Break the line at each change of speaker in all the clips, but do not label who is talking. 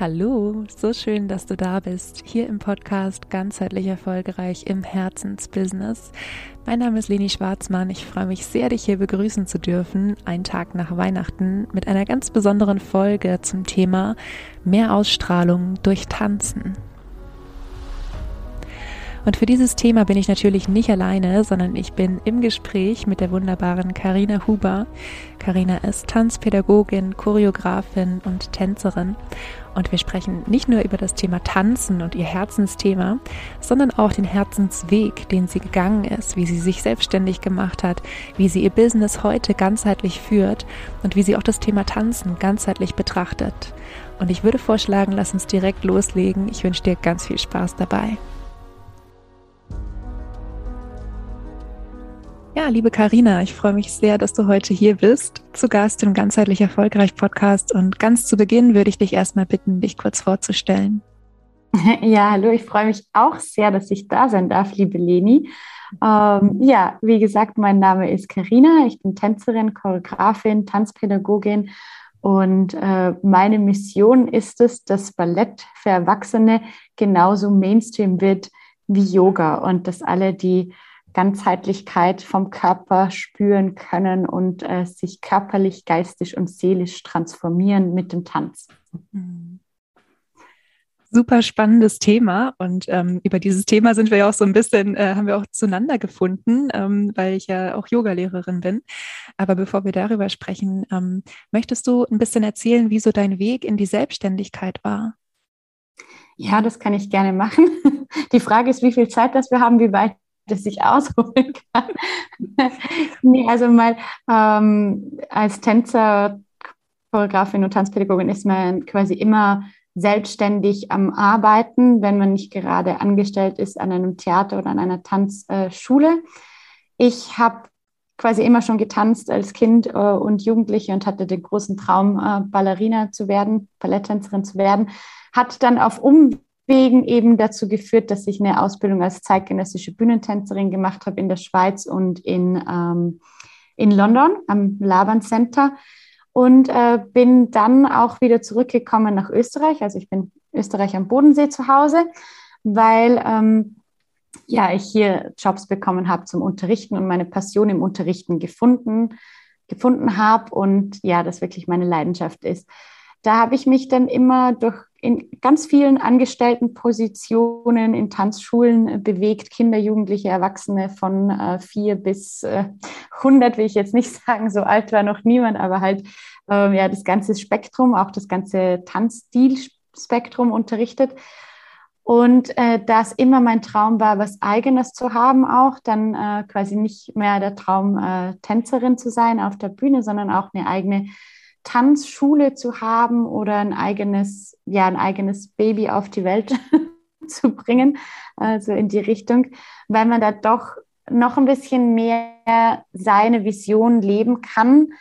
Hallo, so schön, dass du da bist, hier im Podcast Ganzheitlich Erfolgreich im Herzensbusiness. Mein Name ist Leni Schwarzmann. Ich freue mich sehr, dich hier begrüßen zu dürfen, einen Tag nach Weihnachten, mit einer ganz besonderen Folge zum Thema Mehr Ausstrahlung durch Tanzen. Und für dieses Thema bin ich natürlich nicht alleine, sondern ich bin im Gespräch mit der wunderbaren Karina Huber. Karina ist Tanzpädagogin, Choreografin und Tänzerin. Und wir sprechen nicht nur über das Thema Tanzen und ihr Herzensthema, sondern auch den Herzensweg, den sie gegangen ist, wie sie sich selbstständig gemacht hat, wie sie ihr Business heute ganzheitlich führt und wie sie auch das Thema Tanzen ganzheitlich betrachtet. Und ich würde vorschlagen, lass uns direkt loslegen. Ich wünsche dir ganz viel Spaß dabei. Ja, liebe Karina, ich freue mich sehr, dass du heute hier bist, zu Gast im Ganzheitlich Erfolgreich Podcast. Und ganz zu Beginn würde ich dich erstmal bitten, dich kurz vorzustellen.
Ja, hallo, ich freue mich auch sehr, dass ich da sein darf, liebe Leni. Ähm, ja, wie gesagt, mein Name ist Karina. Ich bin Tänzerin, Choreografin, Tanzpädagogin und äh, meine Mission ist es, dass Ballett für Erwachsene genauso Mainstream wird wie Yoga und dass alle, die Ganzheitlichkeit vom Körper spüren können und äh, sich körperlich, geistig und seelisch transformieren mit dem Tanz. Mhm.
Super spannendes Thema und ähm, über dieses Thema sind wir ja auch so ein bisschen, äh, haben wir auch zueinander gefunden, ähm, weil ich ja auch Yogalehrerin bin. Aber bevor wir darüber sprechen, ähm, möchtest du ein bisschen erzählen, wie so dein Weg in die Selbstständigkeit war?
Ja, das kann ich gerne machen. Die Frage ist, wie viel Zeit das wir haben, wie weit das ich ausholen kann. nee, also mal ähm, als Tänzer, Choreografin und Tanzpädagogin ist man quasi immer selbstständig am Arbeiten, wenn man nicht gerade angestellt ist an einem Theater oder an einer Tanzschule. Ich habe quasi immer schon getanzt als Kind äh, und Jugendliche und hatte den großen Traum, äh, Ballerina zu werden, Balletttänzerin zu werden. Hat dann auf Umwegen Wegen eben dazu geführt, dass ich eine Ausbildung als zeitgenössische Bühnentänzerin gemacht habe in der Schweiz und in, ähm, in London am Laban Center und äh, bin dann auch wieder zurückgekommen nach Österreich. Also ich bin Österreich am Bodensee zu Hause, weil ähm, ja, ich hier Jobs bekommen habe zum Unterrichten und meine Passion im Unterrichten gefunden, gefunden habe und ja, das wirklich meine Leidenschaft ist. Da habe ich mich dann immer durch in ganz vielen angestellten Positionen in Tanzschulen äh, bewegt, Kinder, Jugendliche, Erwachsene von äh, vier bis äh, 100, will ich jetzt nicht sagen, so alt war noch niemand, aber halt äh, ja das ganze Spektrum, auch das ganze Tanzstilspektrum unterrichtet. Und äh, das immer mein Traum war, was Eigenes zu haben, auch dann äh, quasi nicht mehr der Traum, äh, Tänzerin zu sein auf der Bühne, sondern auch eine eigene Tanzschule zu haben oder ein eigenes, ja, ein eigenes Baby auf die Welt zu bringen, also in die Richtung, weil man da doch noch ein bisschen mehr seine Vision leben kann,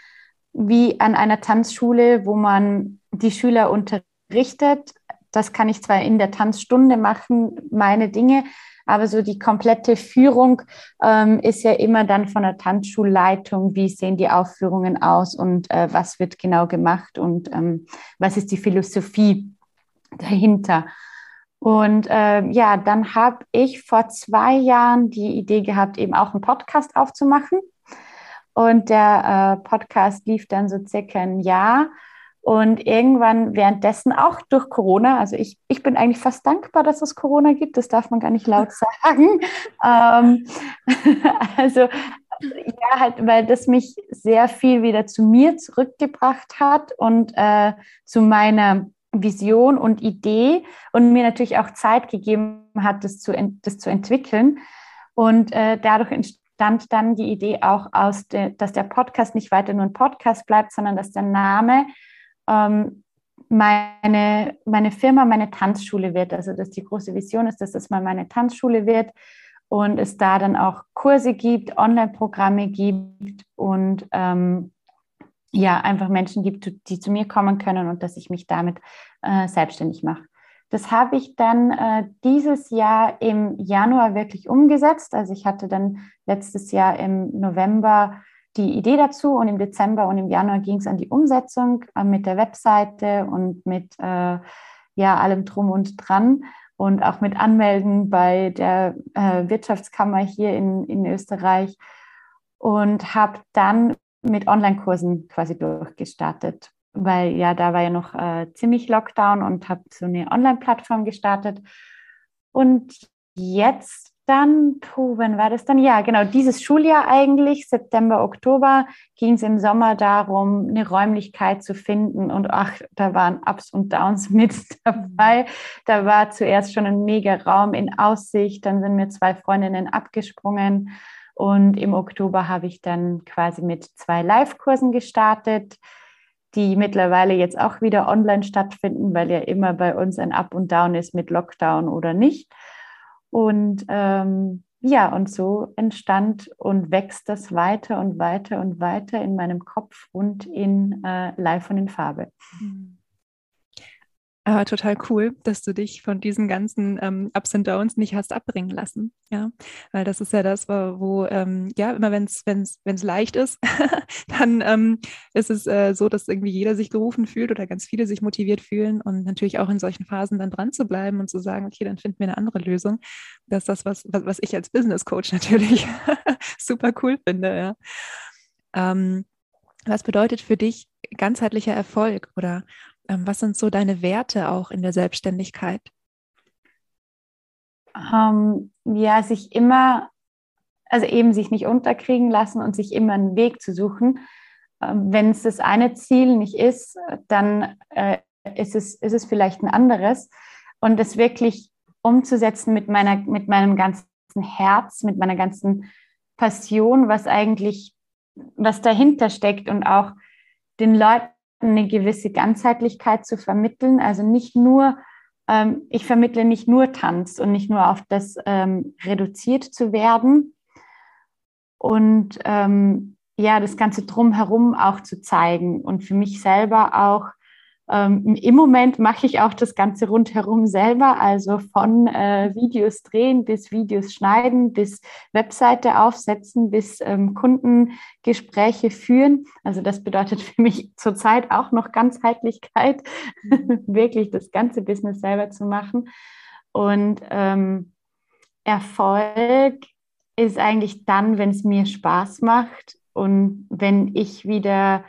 wie an einer Tanzschule, wo man die Schüler unterrichtet. Das kann ich zwar in der Tanzstunde machen, meine Dinge, aber so die komplette Führung ähm, ist ja immer dann von der Tanzschulleitung, wie sehen die Aufführungen aus und äh, was wird genau gemacht und ähm, was ist die Philosophie dahinter. Und äh, ja, dann habe ich vor zwei Jahren die Idee gehabt, eben auch einen Podcast aufzumachen. Und der äh, Podcast lief dann so circa ein Jahr. Und irgendwann währenddessen auch durch Corona, also ich, ich bin eigentlich fast dankbar, dass es Corona gibt, das darf man gar nicht laut sagen. ähm, also ja, halt, weil das mich sehr viel wieder zu mir zurückgebracht hat und äh, zu meiner Vision und Idee und mir natürlich auch Zeit gegeben hat, das zu, das zu entwickeln. Und äh, dadurch entstand dann die Idee auch aus, de, dass der Podcast nicht weiter nur ein Podcast bleibt, sondern dass der Name ähm, meine, meine Firma meine Tanzschule wird. Also dass die große Vision ist, dass das mal meine Tanzschule wird und es da dann auch Kurse gibt, Online-Programme gibt und ähm, ja, einfach Menschen gibt, die zu mir kommen können und dass ich mich damit äh, selbstständig mache. Das habe ich dann äh, dieses Jahr im Januar wirklich umgesetzt. Also ich hatte dann letztes Jahr im November die Idee dazu und im Dezember und im Januar ging es an die Umsetzung äh, mit der Webseite und mit äh, ja, allem drum und dran und auch mit Anmelden bei der äh, Wirtschaftskammer hier in, in Österreich und habe dann mit Online-Kursen quasi durchgestartet, weil ja, da war ja noch äh, ziemlich Lockdown und habe so eine Online-Plattform gestartet. Und jetzt dann, puh, wann war das dann? Ja, genau, dieses Schuljahr eigentlich, September, Oktober, ging es im Sommer darum, eine Räumlichkeit zu finden. Und ach, da waren Ups und Downs mit dabei. Da war zuerst schon ein mega Raum in Aussicht, dann sind mir zwei Freundinnen abgesprungen. Und im Oktober habe ich dann quasi mit zwei Live-Kursen gestartet, die mittlerweile jetzt auch wieder online stattfinden, weil ja immer bei uns ein Up und Down ist mit Lockdown oder nicht. Und ähm, ja, und so entstand und wächst das weiter und weiter und weiter in meinem Kopf und in äh, Live und in Farbe. Mhm.
Aber total cool, dass du dich von diesen ganzen ähm, Ups und Downs nicht hast abbringen lassen. Ja, weil das ist ja das, wo, ähm, ja, immer wenn es wenn's, wenn's leicht ist, dann ähm, ist es äh, so, dass irgendwie jeder sich gerufen fühlt oder ganz viele sich motiviert fühlen und natürlich auch in solchen Phasen dann dran zu bleiben und zu sagen, okay, dann finden wir eine andere Lösung. Das ist das, was, was, was ich als Business Coach natürlich super cool finde. Ja. Ähm, was bedeutet für dich ganzheitlicher Erfolg oder was sind so deine Werte auch in der Selbstständigkeit?
Ähm, ja, sich immer, also eben sich nicht unterkriegen lassen und sich immer einen Weg zu suchen. Ähm, Wenn es das eine Ziel nicht ist, dann äh, ist, es, ist es vielleicht ein anderes. Und das wirklich umzusetzen mit, meiner, mit meinem ganzen Herz, mit meiner ganzen Passion, was eigentlich, was dahinter steckt und auch den Leuten eine gewisse Ganzheitlichkeit zu vermitteln. Also nicht nur, ähm, ich vermittle nicht nur Tanz und nicht nur auf das ähm, reduziert zu werden und ähm, ja, das Ganze drumherum auch zu zeigen und für mich selber auch ähm, Im Moment mache ich auch das Ganze rundherum selber, also von äh, Videos drehen bis Videos schneiden, bis Webseite aufsetzen, bis ähm, Kundengespräche führen. Also das bedeutet für mich zurzeit auch noch Ganzheitlichkeit, wirklich das ganze Business selber zu machen. Und ähm, Erfolg ist eigentlich dann, wenn es mir Spaß macht und wenn ich wieder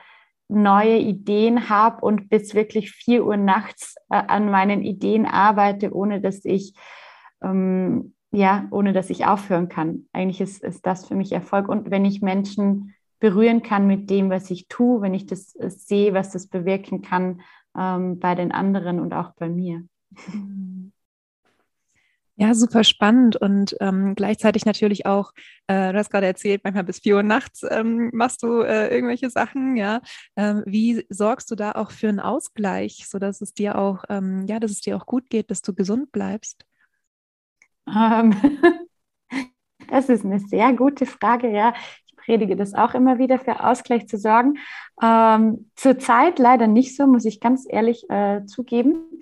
neue Ideen habe und bis wirklich 4 Uhr nachts äh, an meinen Ideen arbeite, ohne dass ich ähm, ja, ohne dass ich aufhören kann. Eigentlich ist, ist das für mich Erfolg. Und wenn ich Menschen berühren kann mit dem, was ich tue, wenn ich das äh, sehe, was das bewirken kann ähm, bei den anderen und auch bei mir.
Ja, super spannend und ähm, gleichzeitig natürlich auch, äh, du hast gerade erzählt, manchmal bis vier Uhr nachts ähm, machst du äh, irgendwelche Sachen, ja. Ähm, wie sorgst du da auch für einen Ausgleich, sodass es dir auch, ähm, ja, dass es dir auch gut geht, dass du gesund bleibst?
Ähm, das ist eine sehr gute Frage, ja. Ich predige das auch immer wieder für Ausgleich zu sorgen. Ähm, Zurzeit leider nicht so, muss ich ganz ehrlich äh, zugeben.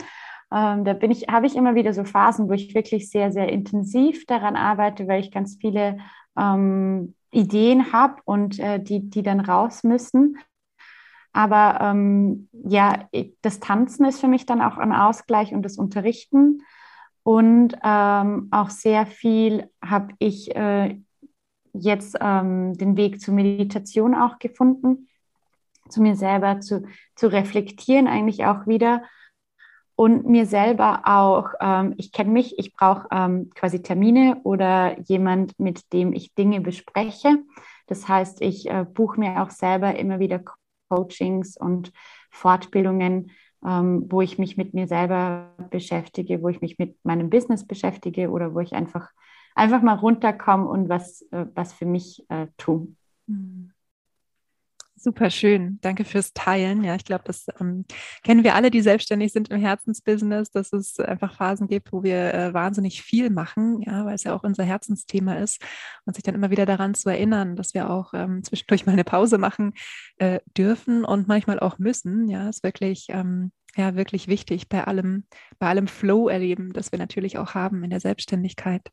Ähm, da bin ich, habe ich immer wieder so Phasen, wo ich wirklich sehr, sehr intensiv daran arbeite, weil ich ganz viele ähm, Ideen habe und äh, die, die dann raus müssen. Aber ähm, ja, das Tanzen ist für mich dann auch ein Ausgleich und das Unterrichten. Und ähm, auch sehr viel habe ich äh, jetzt ähm, den Weg zur Meditation auch gefunden, zu mir selber zu, zu reflektieren, eigentlich auch wieder und mir selber auch, ähm, ich kenne mich, ich brauche ähm, quasi Termine oder jemand, mit dem ich Dinge bespreche. Das heißt, ich äh, buche mir auch selber immer wieder Coachings und Fortbildungen, ähm, wo ich mich mit mir selber beschäftige, wo ich mich mit meinem Business beschäftige oder wo ich einfach, einfach mal runterkomme und was, äh, was für mich äh, tue. Mhm.
Super schön. Danke fürs Teilen. Ja, ich glaube, das ähm, kennen wir alle, die selbstständig sind im Herzensbusiness, dass es einfach Phasen gibt, wo wir äh, wahnsinnig viel machen, ja, weil es ja auch unser Herzensthema ist und sich dann immer wieder daran zu erinnern, dass wir auch ähm, zwischendurch mal eine Pause machen äh, dürfen und manchmal auch müssen. Ja, ist wirklich, ähm, ja, wirklich wichtig bei allem, bei allem Flow erleben, das wir natürlich auch haben in der Selbstständigkeit.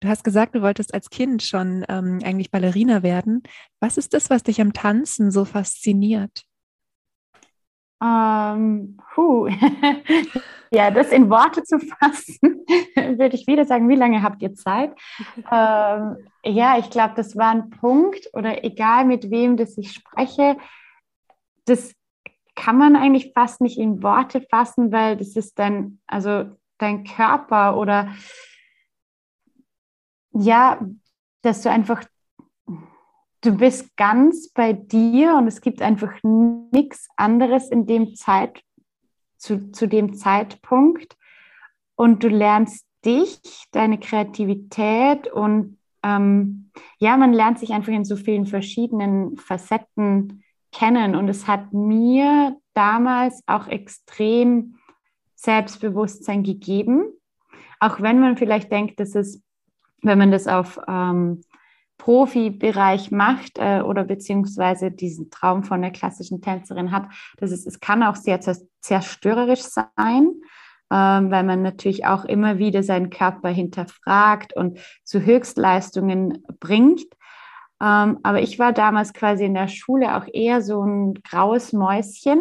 Du hast gesagt, du wolltest als Kind schon ähm, eigentlich Ballerina werden. Was ist das, was dich am Tanzen so fasziniert?
Ähm, puh. ja, das in Worte zu fassen, würde ich wieder sagen, wie lange habt ihr Zeit? Ähm, ja, ich glaube, das war ein Punkt oder egal mit wem das ich spreche, das kann man eigentlich fast nicht in Worte fassen, weil das ist dann, also dein Körper oder ja, dass du einfach, du bist ganz bei dir und es gibt einfach nichts anderes in dem Zeit, zu, zu dem Zeitpunkt. Und du lernst dich, deine Kreativität und ähm, ja, man lernt sich einfach in so vielen verschiedenen Facetten kennen. Und es hat mir damals auch extrem Selbstbewusstsein gegeben, auch wenn man vielleicht denkt, dass es, wenn man das auf ähm, Profibereich macht äh, oder beziehungsweise diesen Traum von der klassischen Tänzerin hat, dass es, es kann auch sehr zerstörerisch sein, ähm, weil man natürlich auch immer wieder seinen Körper hinterfragt und zu Höchstleistungen bringt. Ähm, aber ich war damals quasi in der Schule auch eher so ein graues Mäuschen,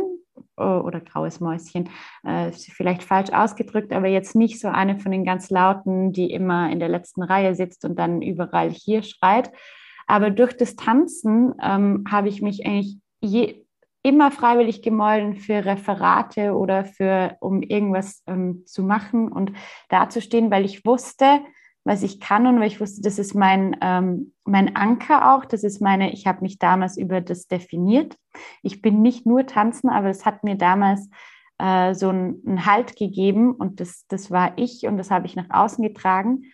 oder graues Mäuschen, äh, vielleicht falsch ausgedrückt, aber jetzt nicht so eine von den ganz lauten, die immer in der letzten Reihe sitzt und dann überall hier schreit. Aber durch das Tanzen ähm, habe ich mich eigentlich je, immer freiwillig gemolden für Referate oder für, um irgendwas ähm, zu machen und dazustehen, weil ich wusste, was ich kann und weil ich wusste, das ist mein, ähm, mein Anker auch, das ist meine, ich habe mich damals über das definiert. Ich bin nicht nur tanzen, aber es hat mir damals äh, so einen, Halt gegeben und das, das war ich und das habe ich nach außen getragen.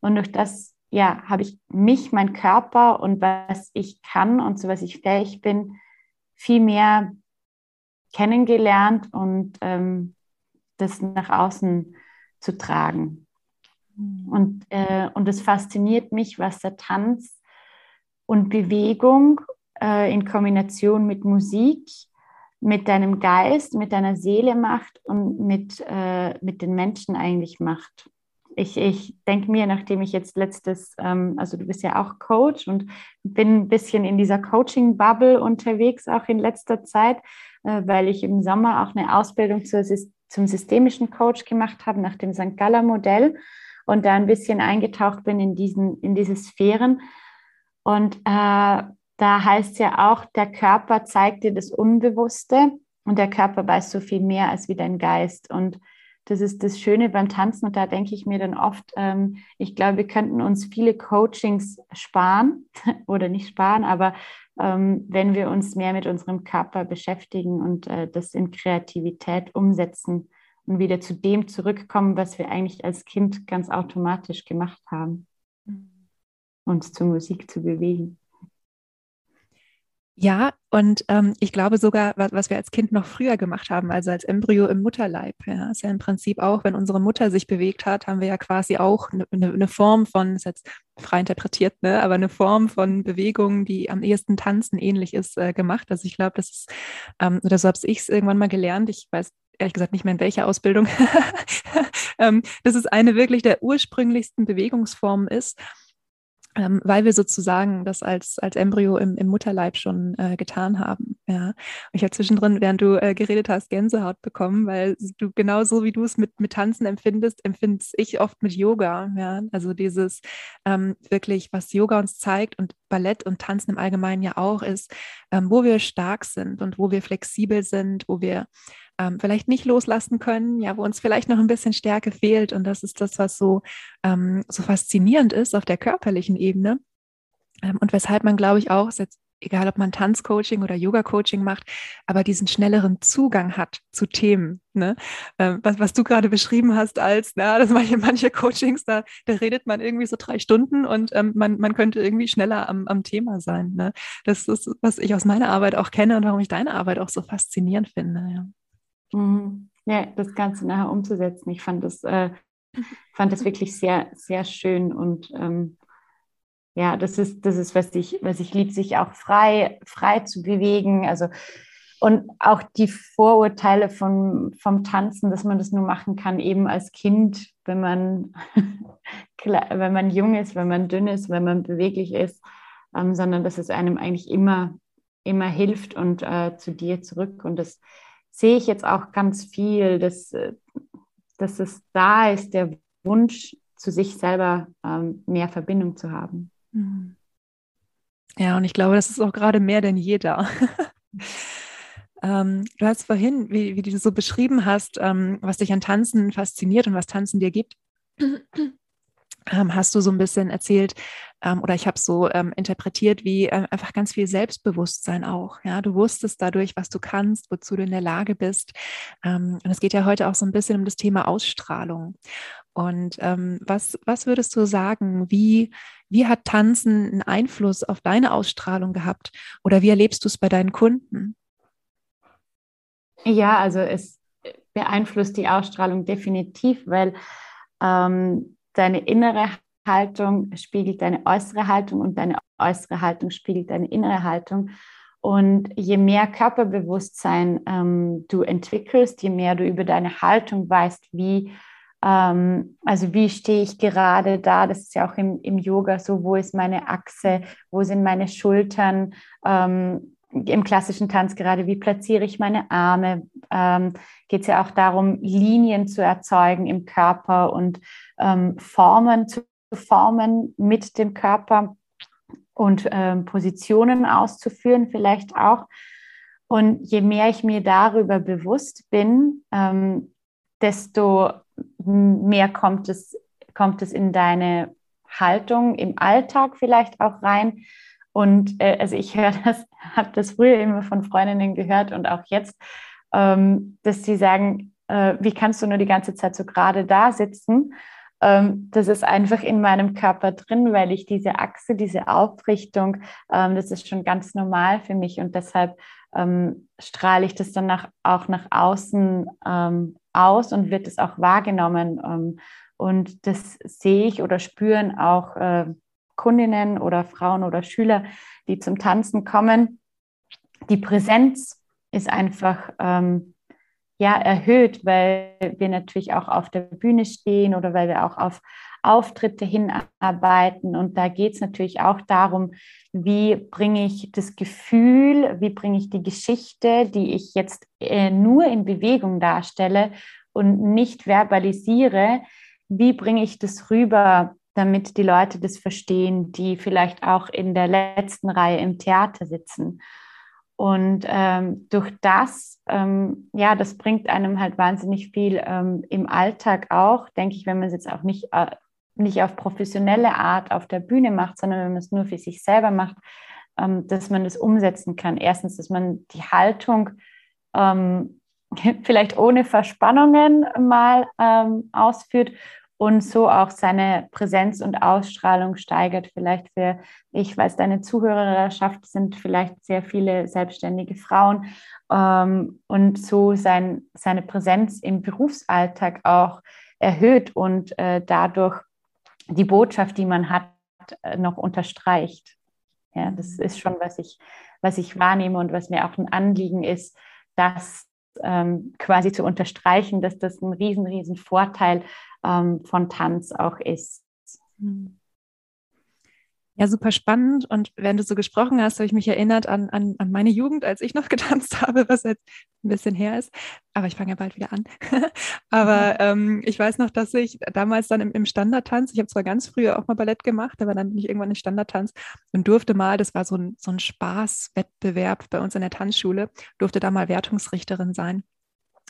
Und durch das, ja, habe ich mich, mein Körper und was ich kann und zu was ich fähig bin, viel mehr kennengelernt und ähm, das nach außen zu tragen. Und, äh, und es fasziniert mich, was der Tanz und Bewegung äh, in Kombination mit Musik, mit deinem Geist, mit deiner Seele macht und mit, äh, mit den Menschen eigentlich macht. Ich, ich denke mir, nachdem ich jetzt letztes, ähm, also du bist ja auch Coach und bin ein bisschen in dieser Coaching-Bubble unterwegs, auch in letzter Zeit, äh, weil ich im Sommer auch eine Ausbildung zur, zum systemischen Coach gemacht habe, nach dem St. Galler-Modell und da ein bisschen eingetaucht bin in, diesen, in diese Sphären. Und äh, da heißt ja auch, der Körper zeigt dir das Unbewusste und der Körper weiß so viel mehr als wie dein Geist. Und das ist das Schöne beim Tanzen. Und da denke ich mir dann oft, ähm, ich glaube, wir könnten uns viele Coachings sparen oder nicht sparen, aber ähm, wenn wir uns mehr mit unserem Körper beschäftigen und äh, das in Kreativität umsetzen, und wieder zu dem zurückkommen, was wir eigentlich als Kind ganz automatisch gemacht haben, mhm. uns zur Musik zu bewegen.
Ja, und ähm, ich glaube sogar, was, was, wir als Kind noch früher gemacht haben, also als Embryo im Mutterleib, ja, ist ja im Prinzip auch, wenn unsere Mutter sich bewegt hat, haben wir ja quasi auch eine, eine, eine Form von, ist jetzt frei interpretiert, ne, aber eine Form von Bewegung, die am ehesten Tanzen ähnlich ist, äh, gemacht. Also ich glaube, das ist, ähm, oder so habe ich es irgendwann mal gelernt. Ich weiß ehrlich gesagt nicht mehr in welcher Ausbildung, ähm, dass es eine wirklich der ursprünglichsten Bewegungsformen ist, ähm, weil wir sozusagen das als, als Embryo im, im Mutterleib schon äh, getan haben. Ja. Ich habe zwischendrin, während du äh, geredet hast, Gänsehaut bekommen, weil du genauso wie du es mit, mit Tanzen empfindest, empfinde ich oft mit Yoga. Ja. Also dieses ähm, wirklich, was Yoga uns zeigt und Ballett und Tanzen im Allgemeinen ja auch ist, ähm, wo wir stark sind und wo wir flexibel sind, wo wir ähm, vielleicht nicht loslassen können, ja, wo uns vielleicht noch ein bisschen Stärke fehlt. Und das ist das, was so, ähm, so faszinierend ist auf der körperlichen Ebene. Ähm, und weshalb man, glaube ich, auch, jetzt egal ob man Tanzcoaching oder Yoga-Coaching macht, aber diesen schnelleren Zugang hat zu Themen. Ne? Ähm, was, was du gerade beschrieben hast, als, na, dass manche, manche Coachings, da, da redet man irgendwie so drei Stunden und ähm, man, man könnte irgendwie schneller am, am Thema sein. Ne? Das ist, was ich aus meiner Arbeit auch kenne und warum ich deine Arbeit auch so faszinierend finde. Ja.
Mhm. Ja, das Ganze nachher umzusetzen. Ich fand das, äh, fand das wirklich sehr, sehr schön und ähm, ja, das ist, das ist, was ich, was ich liebe, sich auch frei, frei zu bewegen. Also und auch die Vorurteile von, vom Tanzen, dass man das nur machen kann, eben als Kind, wenn man, wenn man jung ist, wenn man dünn ist, wenn man beweglich ist, ähm, sondern dass es einem eigentlich immer, immer hilft und äh, zu dir zurück. Und das sehe ich jetzt auch ganz viel, dass, äh, dass es da ist, der Wunsch zu sich selber ähm, mehr Verbindung zu haben. Mhm.
Ja, und ich glaube, das ist auch gerade mehr denn jeder. ähm, du hast vorhin, wie, wie du so beschrieben hast, ähm, was dich an Tanzen fasziniert und was Tanzen dir gibt, hast du so ein bisschen erzählt ähm, oder ich habe so ähm, interpretiert, wie äh, einfach ganz viel Selbstbewusstsein auch. Ja, du wusstest dadurch, was du kannst, wozu du in der Lage bist. Ähm, und es geht ja heute auch so ein bisschen um das Thema Ausstrahlung. Und ähm, was, was würdest du sagen, wie, wie hat Tanzen einen Einfluss auf deine Ausstrahlung gehabt? Oder wie erlebst du es bei deinen Kunden?
Ja, also es beeinflusst die Ausstrahlung definitiv, weil ähm, deine innere Haltung spiegelt deine äußere Haltung und deine äußere Haltung spiegelt deine innere Haltung. Und je mehr Körperbewusstsein ähm, du entwickelst, je mehr du über deine Haltung weißt, wie, ähm, also wie stehe ich gerade da, das ist ja auch im, im Yoga so, wo ist meine Achse, wo sind meine Schultern, ähm, im klassischen Tanz gerade, wie platziere ich meine Arme, ähm, geht es ja auch darum, Linien zu erzeugen im Körper und ähm, Formen zu formen mit dem Körper und ähm, Positionen auszuführen vielleicht auch. Und je mehr ich mir darüber bewusst bin, ähm, desto mehr kommt es, kommt es in deine Haltung im Alltag vielleicht auch rein. Und äh, also ich höre das, habe das früher immer von Freundinnen gehört und auch jetzt, ähm, dass sie sagen, äh, wie kannst du nur die ganze Zeit so gerade da sitzen? Ähm, das ist einfach in meinem Körper drin, weil ich diese Achse, diese Aufrichtung, ähm, das ist schon ganz normal für mich und deshalb ähm, strahle ich das dann nach, auch nach außen ähm, aus und wird es auch wahrgenommen. Ähm, und das sehe ich oder spüren auch äh, Kundinnen oder Frauen oder Schüler, die zum Tanzen kommen. Die Präsenz ist einfach ähm, ja, erhöht, weil wir natürlich auch auf der Bühne stehen oder weil wir auch auf Auftritte hinarbeiten. Und da geht es natürlich auch darum, wie bringe ich das Gefühl, wie bringe ich die Geschichte, die ich jetzt äh, nur in Bewegung darstelle und nicht verbalisiere, wie bringe ich das rüber, damit die Leute das verstehen, die vielleicht auch in der letzten Reihe im Theater sitzen. Und ähm, durch das, ähm, ja, das bringt einem halt wahnsinnig viel ähm, im Alltag auch, denke ich, wenn man es jetzt auch nicht, äh, nicht auf professionelle Art auf der Bühne macht, sondern wenn man es nur für sich selber macht, ähm, dass man das umsetzen kann. Erstens, dass man die Haltung ähm, vielleicht ohne Verspannungen mal ähm, ausführt und so auch seine Präsenz und Ausstrahlung steigert. Vielleicht für, ich weiß, deine Zuhörerschaft sind vielleicht sehr viele selbstständige Frauen ähm, und so sein, seine Präsenz im Berufsalltag auch erhöht und äh, dadurch die Botschaft, die man hat, äh, noch unterstreicht. Ja, das ist schon, was ich, was ich wahrnehme und was mir auch ein Anliegen ist, das ähm, quasi zu unterstreichen, dass das ein riesen, riesen Vorteil ähm, von Tanz auch ist. Hm.
Ja, super spannend. Und wenn du so gesprochen hast, habe ich mich erinnert an, an, an meine Jugend, als ich noch getanzt habe, was jetzt ein bisschen her ist. Aber ich fange ja bald wieder an. aber ähm, ich weiß noch, dass ich damals dann im, im Standardtanz, ich habe zwar ganz früher auch mal Ballett gemacht, aber dann bin ich irgendwann in Standardtanz und durfte mal, das war so ein, so ein Spaßwettbewerb bei uns in der Tanzschule, durfte da mal Wertungsrichterin sein.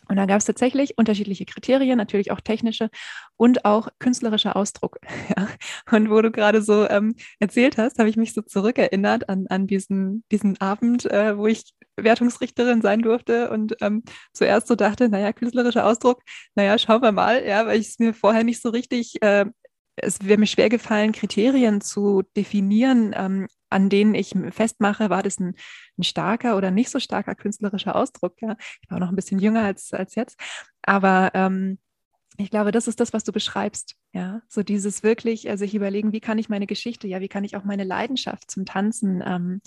Und da gab es tatsächlich unterschiedliche Kriterien, natürlich auch technische und auch künstlerischer Ausdruck. Ja. Und wo du gerade so ähm, erzählt hast, habe ich mich so zurückerinnert an, an diesen, diesen Abend, äh, wo ich Wertungsrichterin sein durfte und ähm, zuerst so dachte, naja, künstlerischer Ausdruck, naja, schauen wir mal, ja, weil ich es mir vorher nicht so richtig äh, es wäre mir schwer gefallen, Kriterien zu definieren, ähm, an denen ich festmache, war das ein, ein, starker oder nicht so starker künstlerischer Ausdruck. Ja? Ich war noch ein bisschen jünger als, als jetzt. Aber ähm, ich glaube, das ist das, was du beschreibst. Ja, so dieses wirklich, also ich überlegen, wie kann ich meine Geschichte, ja, wie kann ich auch meine Leidenschaft zum Tanzen ähm,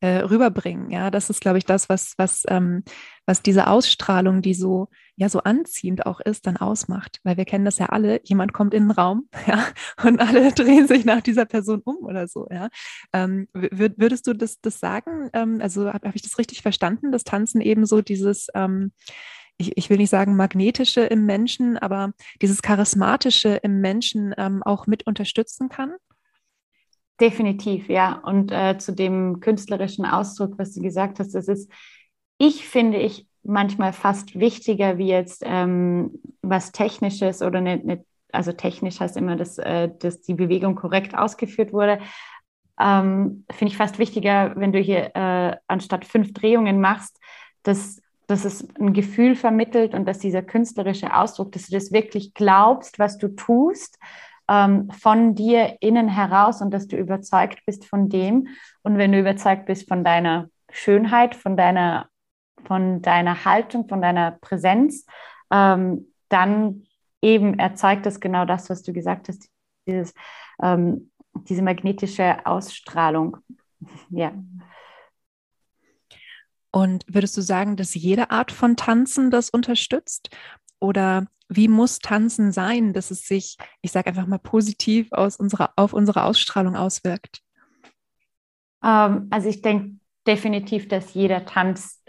äh, rüberbringen. Ja, das ist, glaube ich, das, was, was, ähm, was diese Ausstrahlung, die so, ja, so anziehend auch ist, dann ausmacht. Weil wir kennen das ja alle, jemand kommt in den Raum, ja, und alle drehen sich nach dieser Person um oder so, ja. Ähm, würdest du das, das sagen? Ähm, also habe hab ich das richtig verstanden, dass Tanzen eben so dieses, ähm, ich, ich will nicht sagen magnetische im Menschen, aber dieses charismatische im Menschen ähm, auch mit unterstützen kann?
Definitiv, ja. Und äh, zu dem künstlerischen Ausdruck, was du gesagt hast, das ist, ich finde ich manchmal fast wichtiger wie jetzt ähm, was Technisches oder nicht, nicht, also technisch heißt immer, dass, äh, dass die Bewegung korrekt ausgeführt wurde. Ähm, finde ich fast wichtiger, wenn du hier äh, anstatt fünf Drehungen machst, dass dass es ein Gefühl vermittelt und dass dieser künstlerische Ausdruck, dass du das wirklich glaubst, was du tust, ähm, von dir innen heraus und dass du überzeugt bist von dem. Und wenn du überzeugt bist von deiner Schönheit, von deiner, von deiner Haltung, von deiner Präsenz, ähm, dann eben erzeugt das genau das, was du gesagt hast, dieses, ähm, diese magnetische Ausstrahlung. ja.
Und würdest du sagen, dass jede Art von Tanzen das unterstützt? Oder wie muss Tanzen sein, dass es sich, ich sage einfach mal, positiv aus unserer, auf unsere Ausstrahlung auswirkt?
Ähm, also ich denke definitiv, dass jeder Tanz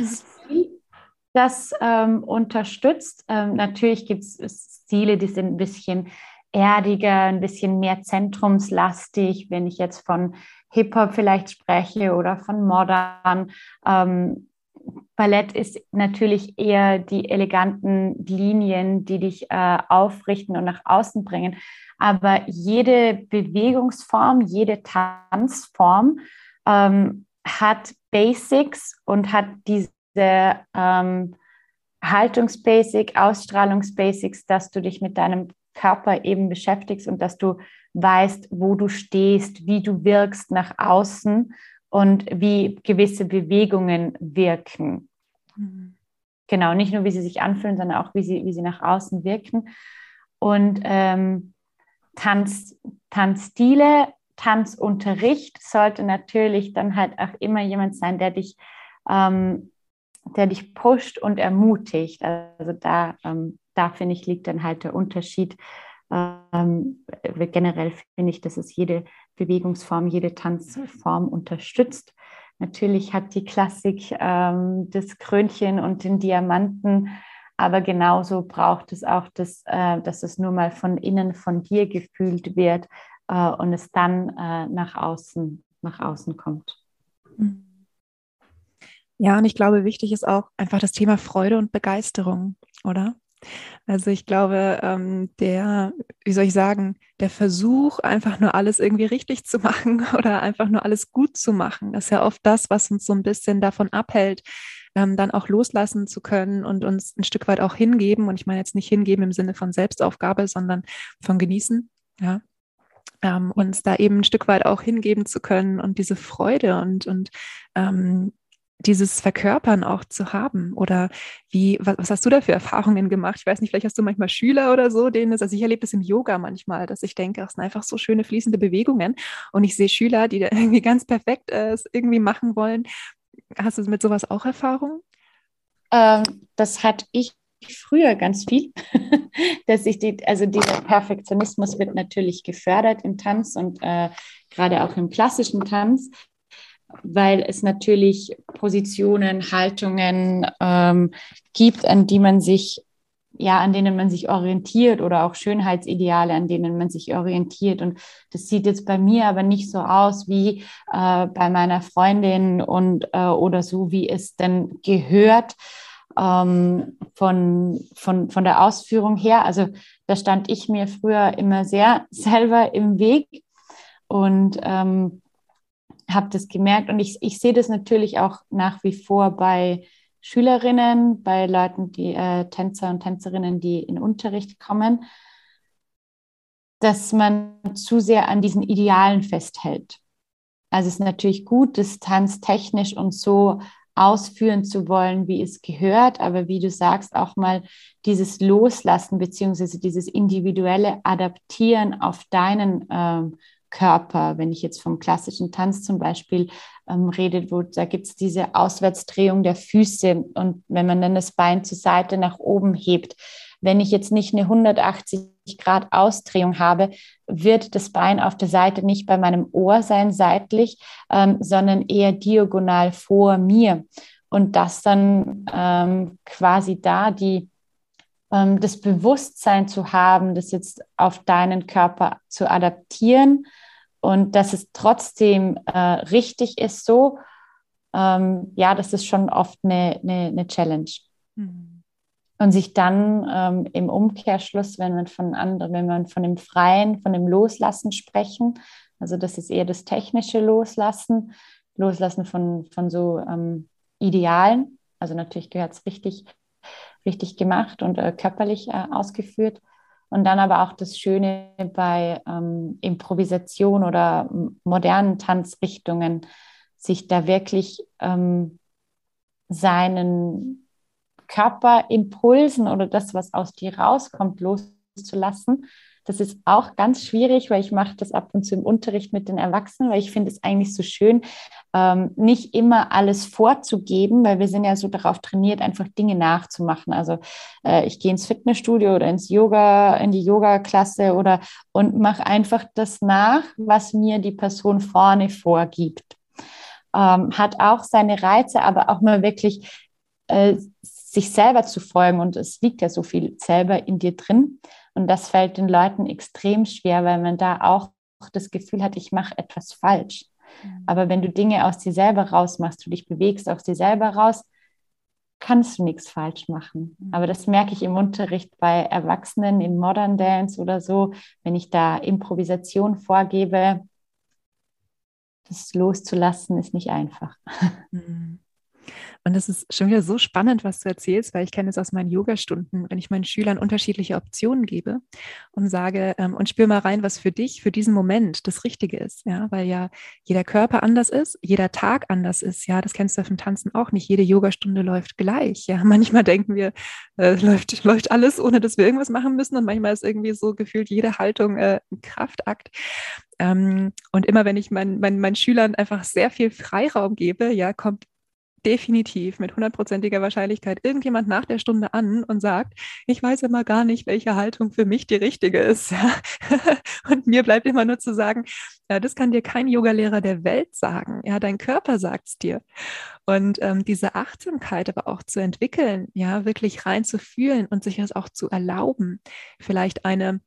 das ähm, unterstützt. Ähm, natürlich gibt es Stile, die sind ein bisschen erdiger, ein bisschen mehr zentrumslastig. Wenn ich jetzt von Hip-Hop vielleicht spreche oder von Modern, ähm, Ballett ist natürlich eher die eleganten Linien, die dich äh, aufrichten und nach außen bringen. Aber jede Bewegungsform, jede Tanzform ähm, hat Basics und hat diese ähm, Haltungsbasic, Ausstrahlungsbasics, dass du dich mit deinem Körper eben beschäftigst und dass du weißt, wo du stehst, wie du wirkst nach außen und wie gewisse Bewegungen wirken. Mhm. Genau, nicht nur wie sie sich anfühlen, sondern auch wie sie, wie sie nach außen wirken. Und ähm, Tanz, Tanzstile, Tanzunterricht sollte natürlich dann halt auch immer jemand sein, der dich, ähm, der dich pusht und ermutigt. Also da, ähm, da finde ich, liegt dann halt der Unterschied. Ähm, generell finde ich, dass es jede Bewegungsform, jede Tanzform unterstützt. Natürlich hat die Klassik ähm, das Krönchen und den Diamanten, aber genauso braucht es auch, das, äh, dass es nur mal von innen von dir gefühlt wird äh, und es dann äh, nach außen nach außen kommt.
Ja, und ich glaube, wichtig ist auch einfach das Thema Freude und Begeisterung, oder? Also ich glaube, ähm, der, wie soll ich sagen, der Versuch, einfach nur alles irgendwie richtig zu machen oder einfach nur alles gut zu machen, ist ja oft das, was uns so ein bisschen davon abhält, ähm, dann auch loslassen zu können und uns ein Stück weit auch hingeben. Und ich meine jetzt nicht hingeben im Sinne von Selbstaufgabe, sondern von genießen. Ja, ähm, uns da eben ein Stück weit auch hingeben zu können und diese Freude und, und ähm, dieses Verkörpern auch zu haben? Oder wie, was, was, hast du da für Erfahrungen gemacht? Ich weiß nicht, vielleicht hast du manchmal Schüler oder so, denen es, also ich erlebe das im Yoga manchmal, dass ich denke, das sind einfach so schöne fließende Bewegungen und ich sehe Schüler, die da irgendwie ganz perfekt äh, irgendwie machen wollen. Hast du mit sowas auch Erfahrung?
Ähm, das hatte ich früher ganz viel, dass ich die, also dieser Perfektionismus wird natürlich gefördert im Tanz und äh, gerade auch im klassischen Tanz weil es natürlich Positionen, Haltungen ähm, gibt, an die man sich ja, an denen man sich orientiert oder auch Schönheitsideale, an denen man sich orientiert. Und das sieht jetzt bei mir aber nicht so aus wie äh, bei meiner Freundin und äh, oder so, wie es denn gehört ähm, von, von, von der Ausführung her. Also da stand ich mir früher immer sehr selber im Weg. Und ähm, habe das gemerkt und ich, ich sehe das natürlich auch nach wie vor bei Schülerinnen, bei Leuten, die äh, Tänzer und Tänzerinnen, die in Unterricht kommen, dass man zu sehr an diesen Idealen festhält. Also es ist natürlich gut, das tanztechnisch und so ausführen zu wollen, wie es gehört, aber wie du sagst, auch mal dieses Loslassen beziehungsweise dieses individuelle Adaptieren auf deinen ähm, Körper, wenn ich jetzt vom klassischen Tanz zum Beispiel ähm, rede, wo da gibt es diese Auswärtsdrehung der Füße und wenn man dann das Bein zur Seite nach oben hebt, wenn ich jetzt nicht eine 180 Grad Ausdrehung habe, wird das Bein auf der Seite nicht bei meinem Ohr sein, seitlich, ähm, sondern eher diagonal vor mir. Und das dann ähm, quasi da die, das Bewusstsein zu haben, das jetzt auf deinen Körper zu adaptieren und dass es trotzdem äh, richtig ist so, ähm, ja, das ist schon oft eine, eine, eine Challenge. Mhm. Und sich dann ähm, im Umkehrschluss, wenn man von anderen, wenn man von dem Freien, von dem Loslassen sprechen, also das ist eher das technische Loslassen, Loslassen von, von so ähm, Idealen. Also natürlich gehört es richtig, richtig gemacht und äh, körperlich äh, ausgeführt. Und dann aber auch das Schöne bei ähm, Improvisation oder modernen Tanzrichtungen, sich da wirklich ähm, seinen Körperimpulsen oder das, was aus dir rauskommt, loszulassen. Das ist auch ganz schwierig, weil ich mache das ab und zu im Unterricht mit den Erwachsenen, weil ich finde es eigentlich so schön, ähm, nicht immer alles vorzugeben, weil wir sind ja so darauf trainiert, einfach Dinge nachzumachen. Also äh, ich gehe ins Fitnessstudio oder ins Yoga, in die Yoga-Klasse oder und mache einfach das nach, was mir die Person vorne vorgibt. Ähm, hat auch seine Reize, aber auch mal wirklich äh, sich selber zu folgen und es liegt ja so viel selber in dir drin. Und das fällt den Leuten extrem schwer, weil man da auch das Gefühl hat, ich mache etwas falsch. Mhm. Aber wenn du Dinge aus dir selber rausmachst, du dich bewegst aus dir selber raus, kannst du nichts falsch machen. Mhm. Aber das merke ich im Unterricht bei Erwachsenen in Modern Dance oder so, wenn ich da Improvisation vorgebe, das loszulassen ist nicht einfach.
Mhm. Und es ist schon wieder so spannend, was du erzählst, weil ich kenne es aus meinen Yoga-Stunden, wenn ich meinen Schülern unterschiedliche Optionen gebe und sage, ähm, und spür mal rein, was für dich, für diesen Moment das Richtige ist. Ja, weil ja jeder Körper anders ist, jeder Tag anders ist. Ja, das kennst du vom Tanzen auch nicht. Jede Yogastunde läuft gleich. Ja, manchmal denken wir, äh, läuft, läuft alles, ohne dass wir irgendwas machen müssen. Und manchmal ist irgendwie so gefühlt jede Haltung äh, ein Kraftakt. Ähm, und immer wenn ich mein, mein, meinen Schülern einfach sehr viel Freiraum gebe, ja, kommt definitiv mit hundertprozentiger Wahrscheinlichkeit irgendjemand nach der Stunde an und sagt, ich weiß immer gar nicht, welche Haltung für mich die richtige ist. und mir bleibt immer nur zu sagen, ja, das kann dir kein Yogalehrer der Welt sagen. Ja, dein Körper sagt es dir. Und ähm, diese Achtsamkeit aber auch zu entwickeln, ja, wirklich reinzufühlen und sich das auch zu erlauben, vielleicht eine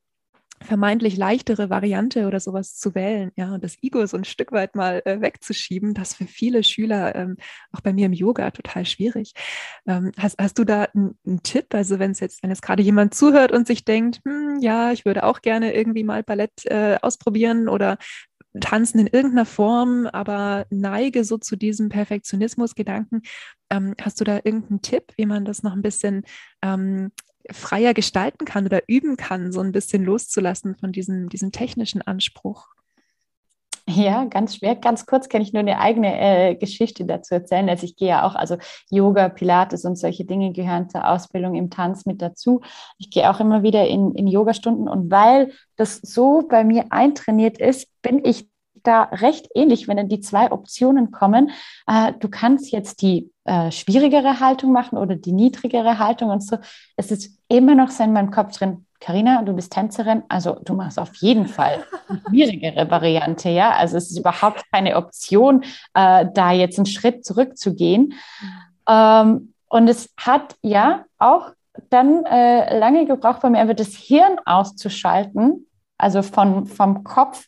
vermeintlich leichtere Variante oder sowas zu wählen, ja, und das Ego so ein Stück weit mal äh, wegzuschieben, das für viele Schüler, ähm, auch bei mir im Yoga, total schwierig. Ähm, hast, hast du da einen Tipp? Also wenn es jetzt, wenn jetzt gerade jemand zuhört und sich denkt, hm, ja, ich würde auch gerne irgendwie mal Ballett äh, ausprobieren oder tanzen in irgendeiner Form, aber neige so zu diesem Perfektionismus-Gedanken. Ähm, hast du da irgendeinen Tipp, wie man das noch ein bisschen ähm, freier gestalten kann oder üben kann, so ein bisschen loszulassen von diesem, diesem technischen Anspruch?
Ja, ganz schwer. Ganz kurz kann ich nur eine eigene äh, Geschichte dazu erzählen. Also ich gehe ja auch, also Yoga, Pilates und solche Dinge gehören zur Ausbildung im Tanz mit dazu. Ich gehe auch immer wieder in, in Yogastunden und weil das so bei mir eintrainiert ist, bin ich da recht ähnlich, wenn dann die zwei Optionen kommen. Äh, du kannst jetzt die äh, schwierigere Haltung machen oder die niedrigere Haltung und so. Es ist immer noch so in meinem Kopf drin, Karina, du bist Tänzerin, also du machst auf jeden Fall eine schwierigere Variante, ja. Also es ist überhaupt keine Option, äh, da jetzt einen Schritt zurückzugehen. Ähm, und es hat ja auch dann äh, lange gebraucht bei mir, einfach das Hirn auszuschalten, also von, vom Kopf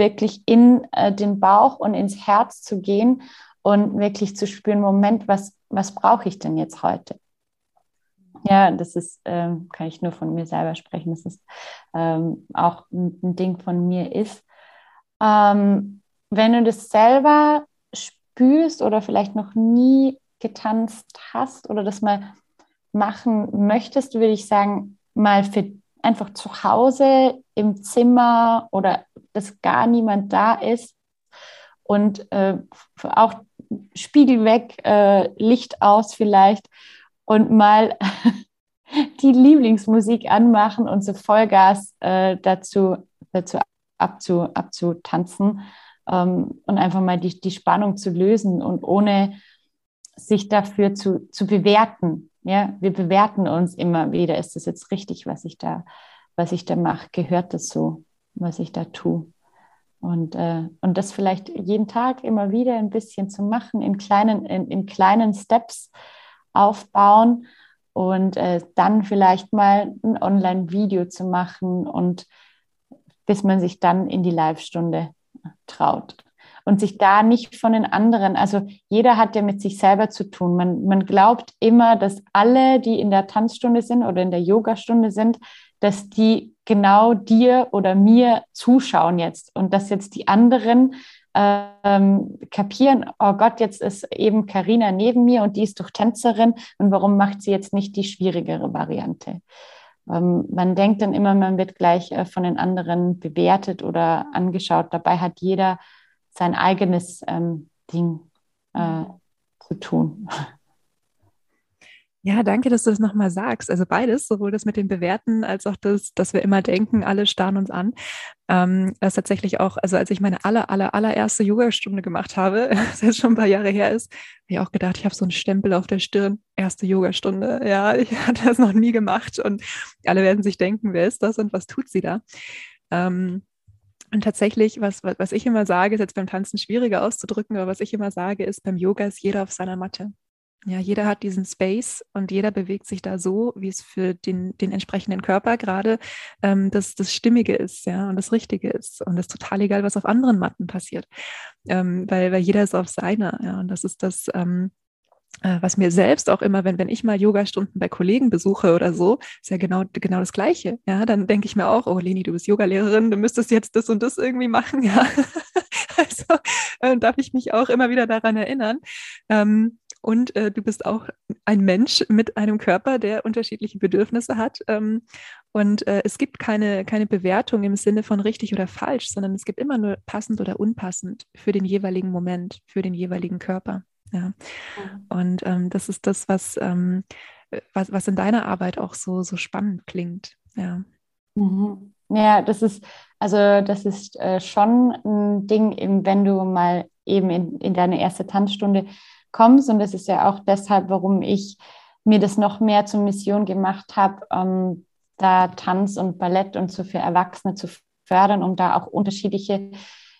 wirklich in äh, den Bauch und ins Herz zu gehen und wirklich zu spüren, Moment, was, was brauche ich denn jetzt heute? Ja, das ist, ähm, kann ich nur von mir selber sprechen, dass es ähm, auch ein, Ding von mir ist. Ähm, wenn du das selber spürst oder vielleicht noch nie getanzt hast oder das mal machen möchtest, würde ich sagen, mal für einfach zu Hause im Zimmer oder dass gar niemand da ist und äh, auch Spiegel weg, äh, Licht aus vielleicht und mal die Lieblingsmusik anmachen und so Vollgas äh, dazu, dazu abzu, abzutanzen ähm, und einfach mal die, die Spannung zu lösen und ohne sich dafür zu, zu bewerten. Ja, wir bewerten uns immer wieder. Ist das jetzt richtig, was ich da, was ich da mache? Gehört das so, was ich da tue? Und, äh, und das vielleicht jeden Tag immer wieder ein bisschen zu machen, in kleinen, in, in kleinen Steps aufbauen und äh, dann vielleicht mal ein Online-Video zu machen und bis man sich dann in die Live-Stunde traut. Und sich da nicht von den anderen, also jeder hat ja mit sich selber zu tun. Man, man glaubt immer, dass alle, die in der Tanzstunde sind oder in der Yogastunde sind, dass die genau dir oder mir zuschauen jetzt und dass jetzt die anderen ähm, kapieren, oh Gott, jetzt ist eben Karina neben mir und die ist doch Tänzerin und warum macht sie jetzt nicht die schwierigere Variante? Ähm, man denkt dann immer, man wird gleich äh, von den anderen bewertet oder angeschaut. Dabei hat jeder sein eigenes ähm, Ding äh, zu tun.
Ja, danke, dass du das nochmal sagst. Also beides, sowohl das mit dem Bewerten als auch das, dass wir immer denken, alle starren uns an. Ähm, das tatsächlich auch, also als ich meine aller, aller, allererste Yoga-Stunde gemacht habe, das jetzt schon ein paar Jahre her ist, habe ich auch gedacht, ich habe so einen Stempel auf der Stirn, erste Yoga-Stunde. Ja, ich hatte das noch nie gemacht und alle werden sich denken, wer ist das und was tut sie da? Ähm, und tatsächlich, was, was ich immer sage, ist jetzt beim Tanzen schwieriger auszudrücken, aber was ich immer sage, ist, beim Yoga ist jeder auf seiner Matte. Ja, jeder hat diesen Space und jeder bewegt sich da so, wie es für den, den entsprechenden Körper gerade ähm, das, das Stimmige ist, ja, und das Richtige ist. Und es ist total egal, was auf anderen Matten passiert. Ähm, weil, weil jeder ist auf seiner, ja. Und das ist das, ähm, äh, was mir selbst auch immer, wenn, wenn ich mal Yogastunden bei Kollegen besuche oder so, ist ja genau, genau das Gleiche. Ja, dann denke ich mir auch, oh Leni, du bist Yogalehrerin, du müsstest jetzt das und das irgendwie machen, ja. also äh, darf ich mich auch immer wieder daran erinnern. Ähm, und äh, du bist auch ein Mensch mit einem Körper, der unterschiedliche Bedürfnisse hat. Ähm, und äh, es gibt keine, keine Bewertung im Sinne von richtig oder falsch, sondern es gibt immer nur passend oder unpassend für den jeweiligen Moment, für den jeweiligen Körper. Ja. Mhm. Und ähm, das ist das, was, ähm, was, was in deiner Arbeit auch so, so spannend klingt. Ja.
Mhm. Ja, das ist, also das ist äh, schon ein Ding, eben, wenn du mal eben in, in deine erste Tanzstunde kommst. Und das ist ja auch deshalb, warum ich mir das noch mehr zur Mission gemacht habe, ähm, da Tanz und Ballett und so für Erwachsene zu fördern, um da auch unterschiedliche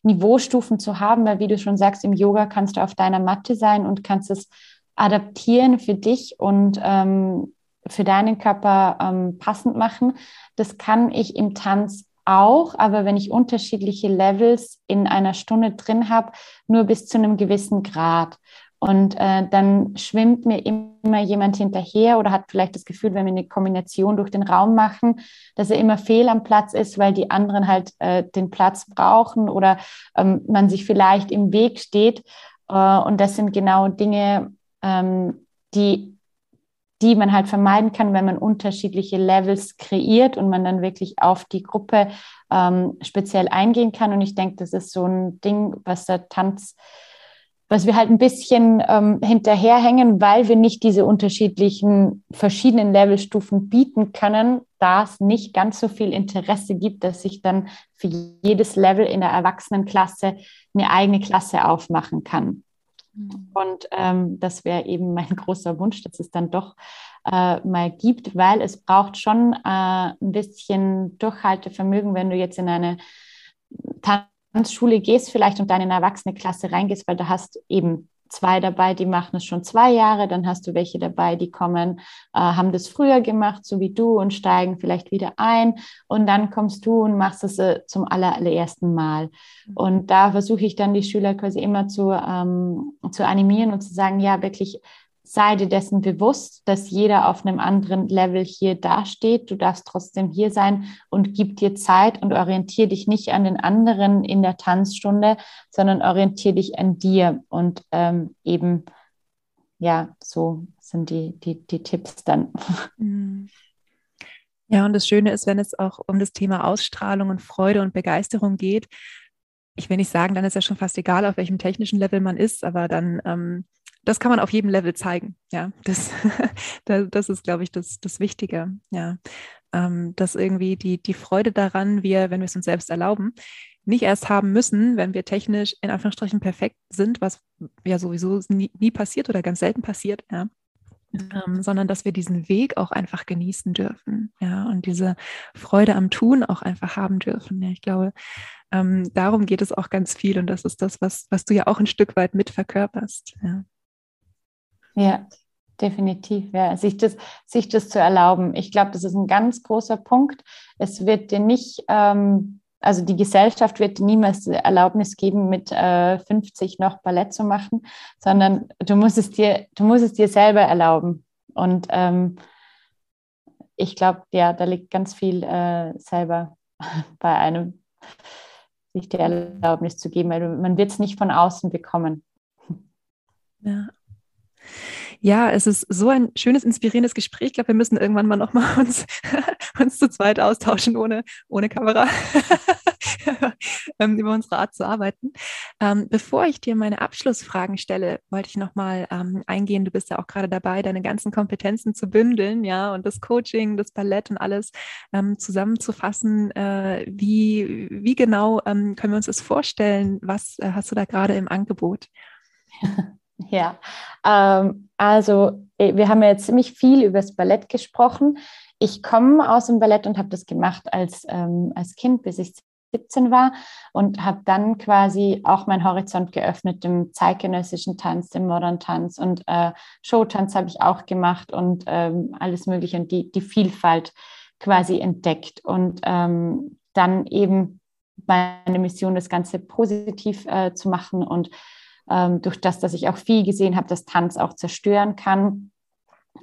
Niveaustufen zu haben, weil wie du schon sagst, im Yoga kannst du auf deiner Matte sein und kannst es adaptieren für dich und ähm, für deinen Körper ähm, passend machen. Das kann ich im Tanz auch, aber wenn ich unterschiedliche Levels in einer Stunde drin habe, nur bis zu einem gewissen Grad. Und äh, dann schwimmt mir immer jemand hinterher oder hat vielleicht das Gefühl, wenn wir eine Kombination durch den Raum machen, dass er immer fehl am Platz ist, weil die anderen halt äh, den Platz brauchen oder ähm, man sich vielleicht im Weg steht. Äh, und das sind genau Dinge, ähm, die, die man halt vermeiden kann, wenn man unterschiedliche Levels kreiert und man dann wirklich auf die Gruppe ähm, speziell eingehen kann. Und ich denke, das ist so ein Ding, was der Tanz was wir halt ein bisschen ähm, hinterherhängen, weil wir nicht diese unterschiedlichen verschiedenen Levelstufen bieten können, da es nicht ganz so viel Interesse gibt, dass ich dann für jedes Level in der Erwachsenenklasse eine eigene Klasse aufmachen kann. Mhm. Und ähm, das wäre eben mein großer Wunsch, dass es dann doch äh, mal gibt, weil es braucht schon äh, ein bisschen Durchhaltevermögen, wenn du jetzt in eine Schule gehst vielleicht und dann in eine erwachsene Klasse reingehst, weil du hast eben zwei dabei, die machen es schon zwei Jahre, dann hast du welche dabei, die kommen, äh, haben das früher gemacht, so wie du und steigen vielleicht wieder ein und dann kommst du und machst es äh, zum allerersten Mal. Und da versuche ich dann die Schüler quasi immer zu, ähm, zu animieren und zu sagen, ja, wirklich sei dir dessen bewusst, dass jeder auf einem anderen Level hier dasteht. Du darfst trotzdem hier sein und gib dir Zeit und orientiere dich nicht an den anderen in der Tanzstunde, sondern orientiere dich an dir. Und ähm, eben, ja, so sind die, die, die Tipps dann.
Mhm. Ja, und das Schöne ist, wenn es auch um das Thema Ausstrahlung und Freude und Begeisterung geht, ich will nicht sagen, dann ist ja schon fast egal, auf welchem technischen Level man ist, aber dann, ähm, das kann man auf jedem Level zeigen. Ja, das, das ist, glaube ich, das, das Wichtige. Ja, ähm, dass irgendwie die, die Freude daran, wir, wenn wir es uns selbst erlauben, nicht erst haben müssen, wenn wir technisch in Anführungsstrichen perfekt sind, was ja sowieso nie, nie passiert oder ganz selten passiert, ja. Ähm, sondern dass wir diesen Weg auch einfach genießen dürfen, ja, und diese Freude am Tun auch einfach haben dürfen. Ja, ich glaube, ähm, darum geht es auch ganz viel und das ist das, was, was du ja auch ein Stück weit mit verkörperst. Ja,
ja definitiv. Ja. Sich, das, sich das zu erlauben. Ich glaube, das ist ein ganz großer Punkt. Es wird dir nicht, ähm, also die Gesellschaft wird dir niemals die Erlaubnis geben, mit äh, 50 noch Ballett zu machen, sondern du musst es dir, du musst es dir selber erlauben. Und ähm, ich glaube, ja, da liegt ganz viel äh, selber bei einem sich die Erlaubnis zu geben, weil man wird es nicht von außen bekommen.
Ja. Ja, es ist so ein schönes, inspirierendes Gespräch. Ich glaube, wir müssen irgendwann mal nochmal uns, uns zu zweit austauschen ohne, ohne Kamera. Ähm, über unsere Art zu arbeiten. Ähm, bevor ich dir meine Abschlussfragen stelle, wollte ich nochmal ähm, eingehen. Du bist ja auch gerade dabei, deine ganzen Kompetenzen zu bündeln, ja, und das Coaching, das Ballett und alles ähm, zusammenzufassen. Äh, wie, wie genau ähm, können wir uns das vorstellen? Was äh, hast du da gerade im Angebot?
Ja, ähm, also äh, wir haben ja jetzt ziemlich viel über das Ballett gesprochen. Ich komme aus dem Ballett und habe das gemacht als, ähm, als Kind, bis ich 17 war und habe dann quasi auch meinen Horizont geöffnet im zeitgenössischen Tanz, dem Modern Tanz und äh, Showtanz habe ich auch gemacht und ähm, alles Mögliche und die, die Vielfalt quasi entdeckt und ähm, dann eben meine Mission, das Ganze positiv äh, zu machen und ähm, durch das, dass ich auch viel gesehen habe, dass Tanz auch zerstören kann.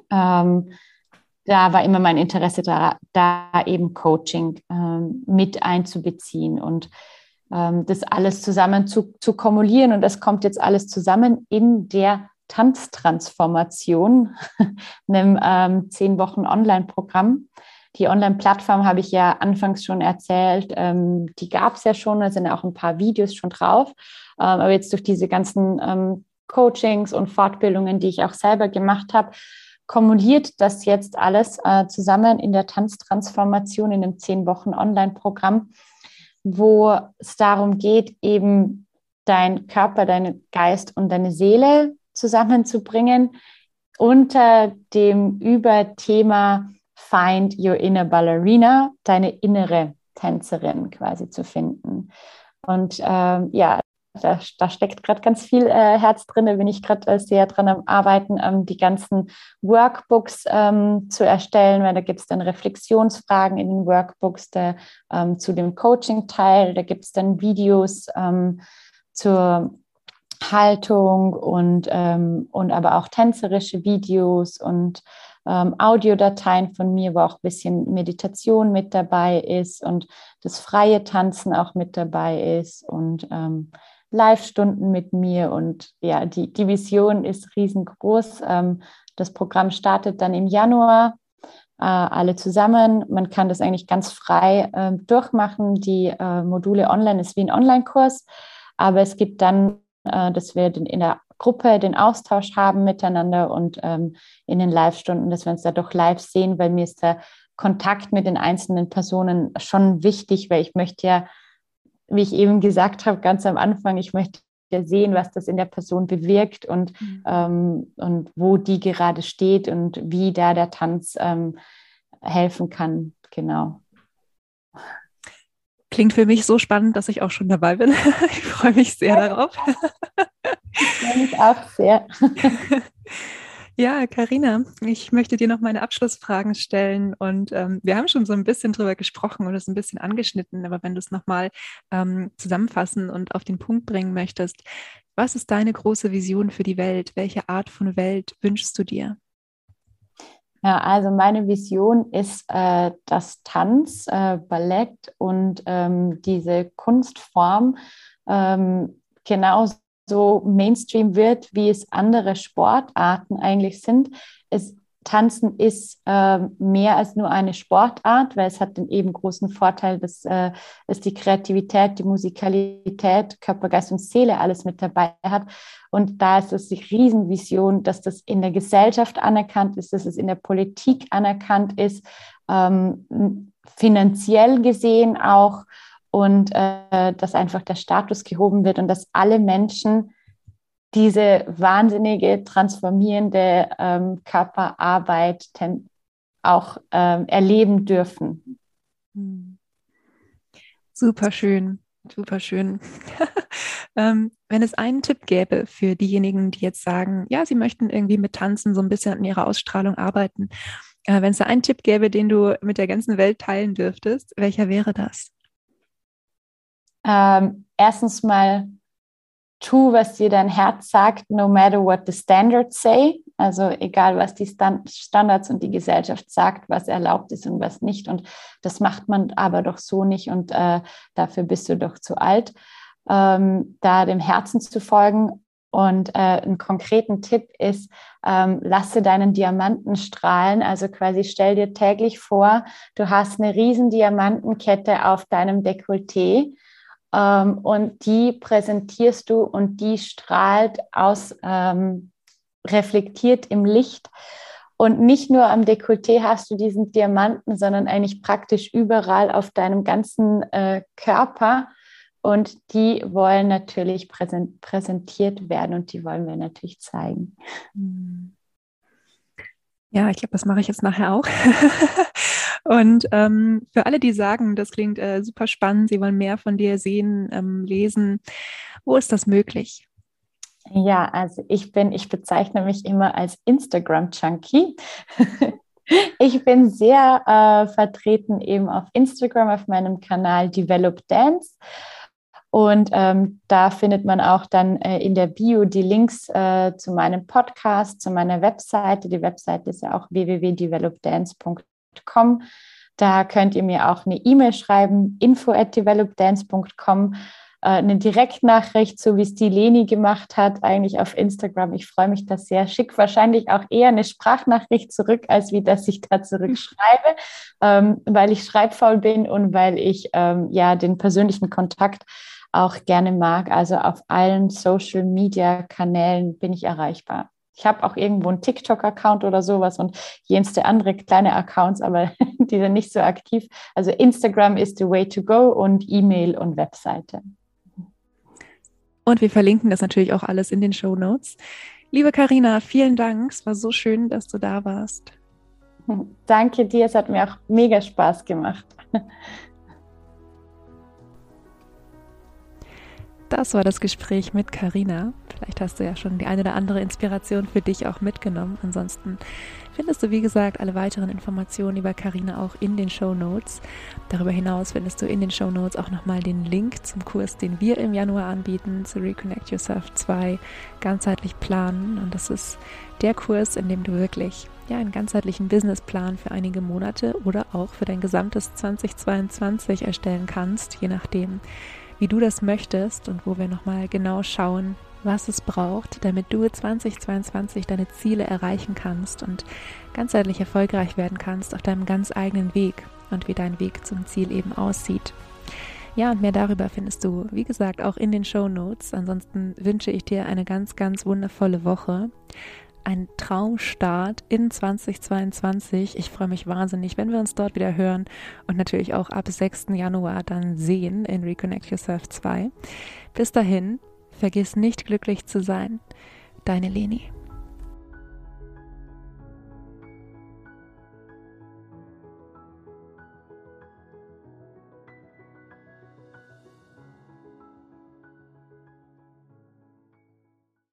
Ähm, da war immer mein Interesse da, da eben Coaching ähm, mit einzubeziehen und ähm, das alles zusammen zu, zu kumulieren. Und das kommt jetzt alles zusammen in der Tanztransformation, einem ähm, zehn Wochen Online-Programm. Die Online-Plattform habe ich ja anfangs schon erzählt, ähm, die gab es ja schon, da sind auch ein paar Videos schon drauf. Ähm, aber jetzt durch diese ganzen ähm, Coachings und Fortbildungen, die ich auch selber gemacht habe, kumuliert das jetzt alles äh, zusammen in der Tanztransformation in einem zehn Wochen Online-Programm, wo es darum geht, eben dein Körper, deinen Geist und deine Seele zusammenzubringen unter dem Überthema Find Your Inner Ballerina, deine innere Tänzerin quasi zu finden. Und ähm, ja, da, da steckt gerade ganz viel äh, Herz drin, da bin ich gerade äh, sehr dran am Arbeiten, ähm, die ganzen Workbooks ähm, zu erstellen, weil da gibt es dann Reflexionsfragen in den Workbooks der, ähm, zu dem Coaching-Teil, da gibt es dann Videos ähm, zur Haltung und, ähm, und aber auch tänzerische Videos und ähm, Audiodateien von mir, wo auch ein bisschen Meditation mit dabei ist und das freie Tanzen auch mit dabei ist und ähm, Live-Stunden mit mir und ja, die, die Vision ist riesengroß. Ähm, das Programm startet dann im Januar, äh, alle zusammen. Man kann das eigentlich ganz frei äh, durchmachen. Die äh, Module online ist wie ein Online-Kurs, aber es gibt dann, äh, dass wir in der Gruppe den Austausch haben miteinander und ähm, in den Live-Stunden, dass wir uns da doch live sehen, weil mir ist der Kontakt mit den einzelnen Personen schon wichtig, weil ich möchte ja wie ich eben gesagt habe, ganz am Anfang, ich möchte ja sehen, was das in der Person bewirkt und, mhm. ähm, und wo die gerade steht und wie da der Tanz ähm, helfen kann. Genau.
Klingt für mich so spannend, dass ich auch schon dabei bin. Ich freue mich sehr darauf.
Ich auch sehr.
Ja, Karina, ich möchte dir noch meine Abschlussfragen stellen und ähm, wir haben schon so ein bisschen drüber gesprochen und es ein bisschen angeschnitten, aber wenn du es nochmal ähm, zusammenfassen und auf den Punkt bringen möchtest, was ist deine große Vision für die Welt? Welche Art von Welt wünschst du dir?
Ja, also meine Vision ist, äh, dass Tanz, äh, Ballett und ähm, diese Kunstform ähm, genauso so Mainstream wird, wie es andere Sportarten eigentlich sind. Es, Tanzen ist äh, mehr als nur eine Sportart, weil es hat den eben großen Vorteil, dass äh, es die Kreativität, die Musikalität, Körper, Geist und Seele alles mit dabei hat. Und da ist es die Riesenvision, dass das in der Gesellschaft anerkannt ist, dass es in der Politik anerkannt ist, ähm, finanziell gesehen auch und äh, dass einfach der Status gehoben wird und dass alle Menschen diese wahnsinnige transformierende ähm, Körperarbeit auch ähm, erleben dürfen.
Super schön, super schön. ähm, wenn es einen Tipp gäbe für diejenigen, die jetzt sagen, ja, sie möchten irgendwie mit Tanzen so ein bisschen an ihrer Ausstrahlung arbeiten, äh, wenn es da einen Tipp gäbe, den du mit der ganzen Welt teilen dürftest, welcher wäre das?
Ähm, erstens mal tu, was dir dein Herz sagt, no matter what the standards say. Also egal, was die Standards und die Gesellschaft sagt, was erlaubt ist und was nicht. Und das macht man aber doch so nicht und äh, dafür bist du doch zu alt. Ähm, da dem Herzen zu folgen. Und äh, einen konkreten Tipp ist, ähm, lasse deinen Diamanten strahlen. Also quasi stell dir täglich vor, du hast eine riesen Diamantenkette auf deinem Dekolleté ähm, und die präsentierst du und die strahlt aus, ähm, reflektiert im Licht. Und nicht nur am Dekolleté hast du diesen Diamanten, sondern eigentlich praktisch überall auf deinem ganzen äh, Körper. Und die wollen natürlich präsentiert werden und die wollen wir natürlich zeigen.
Ja, ich glaube, das mache ich jetzt nachher auch. Und ähm, für alle, die sagen, das klingt äh, super spannend, sie wollen mehr von dir sehen, ähm, lesen, wo ist das möglich?
Ja, also ich bin, ich bezeichne mich immer als Instagram-Junkie. ich bin sehr äh, vertreten eben auf Instagram, auf meinem Kanal Develop Dance. Und ähm, da findet man auch dann äh, in der Bio die Links äh, zu meinem Podcast, zu meiner Webseite. Die Webseite ist ja auch www.developdance.com developdance.com. Da könnt ihr mir auch eine E-Mail schreiben, info at developdance.com, äh, eine Direktnachricht, so wie es die Leni gemacht hat, eigentlich auf Instagram. Ich freue mich da sehr. Schick wahrscheinlich auch eher eine Sprachnachricht zurück, als wie dass ich da zurückschreibe, ähm, weil ich schreibfaul bin und weil ich ähm, ja den persönlichen Kontakt auch gerne mag. Also auf allen Social Media Kanälen bin ich erreichbar. Ich habe auch irgendwo einen TikTok-Account oder sowas und jenste andere kleine Accounts, aber die sind nicht so aktiv. Also Instagram ist the way to go und E-Mail und Webseite.
Und wir verlinken das natürlich auch alles in den Show Notes. Liebe Karina, vielen Dank. Es war so schön, dass du da warst.
Danke dir, es hat mir auch mega Spaß gemacht.
Das war das Gespräch mit Karina. Vielleicht hast du ja schon die eine oder andere Inspiration für dich auch mitgenommen. Ansonsten findest du, wie gesagt, alle weiteren Informationen über Karina auch in den Show Notes. Darüber hinaus findest du in den Show Notes auch nochmal den Link zum Kurs, den wir im Januar anbieten, zu Reconnect Yourself 2, ganzheitlich planen. Und das ist der Kurs, in dem du wirklich ja, einen ganzheitlichen Businessplan für einige Monate oder auch für dein gesamtes 2022 erstellen kannst, je nachdem, wie du das möchtest und wo wir nochmal genau schauen, was es braucht, damit du 2022 deine Ziele erreichen kannst und ganzheitlich erfolgreich werden kannst auf deinem ganz eigenen Weg und wie dein Weg zum Ziel eben aussieht. Ja, und mehr darüber findest du, wie gesagt, auch in den Show Notes. Ansonsten wünsche ich dir eine ganz, ganz wundervolle Woche ein Traumstart in 2022. Ich freue mich wahnsinnig, wenn wir uns dort wieder hören und natürlich auch ab 6. Januar dann sehen in Reconnect Yourself 2. Bis dahin, vergiss nicht glücklich zu sein. Deine Leni.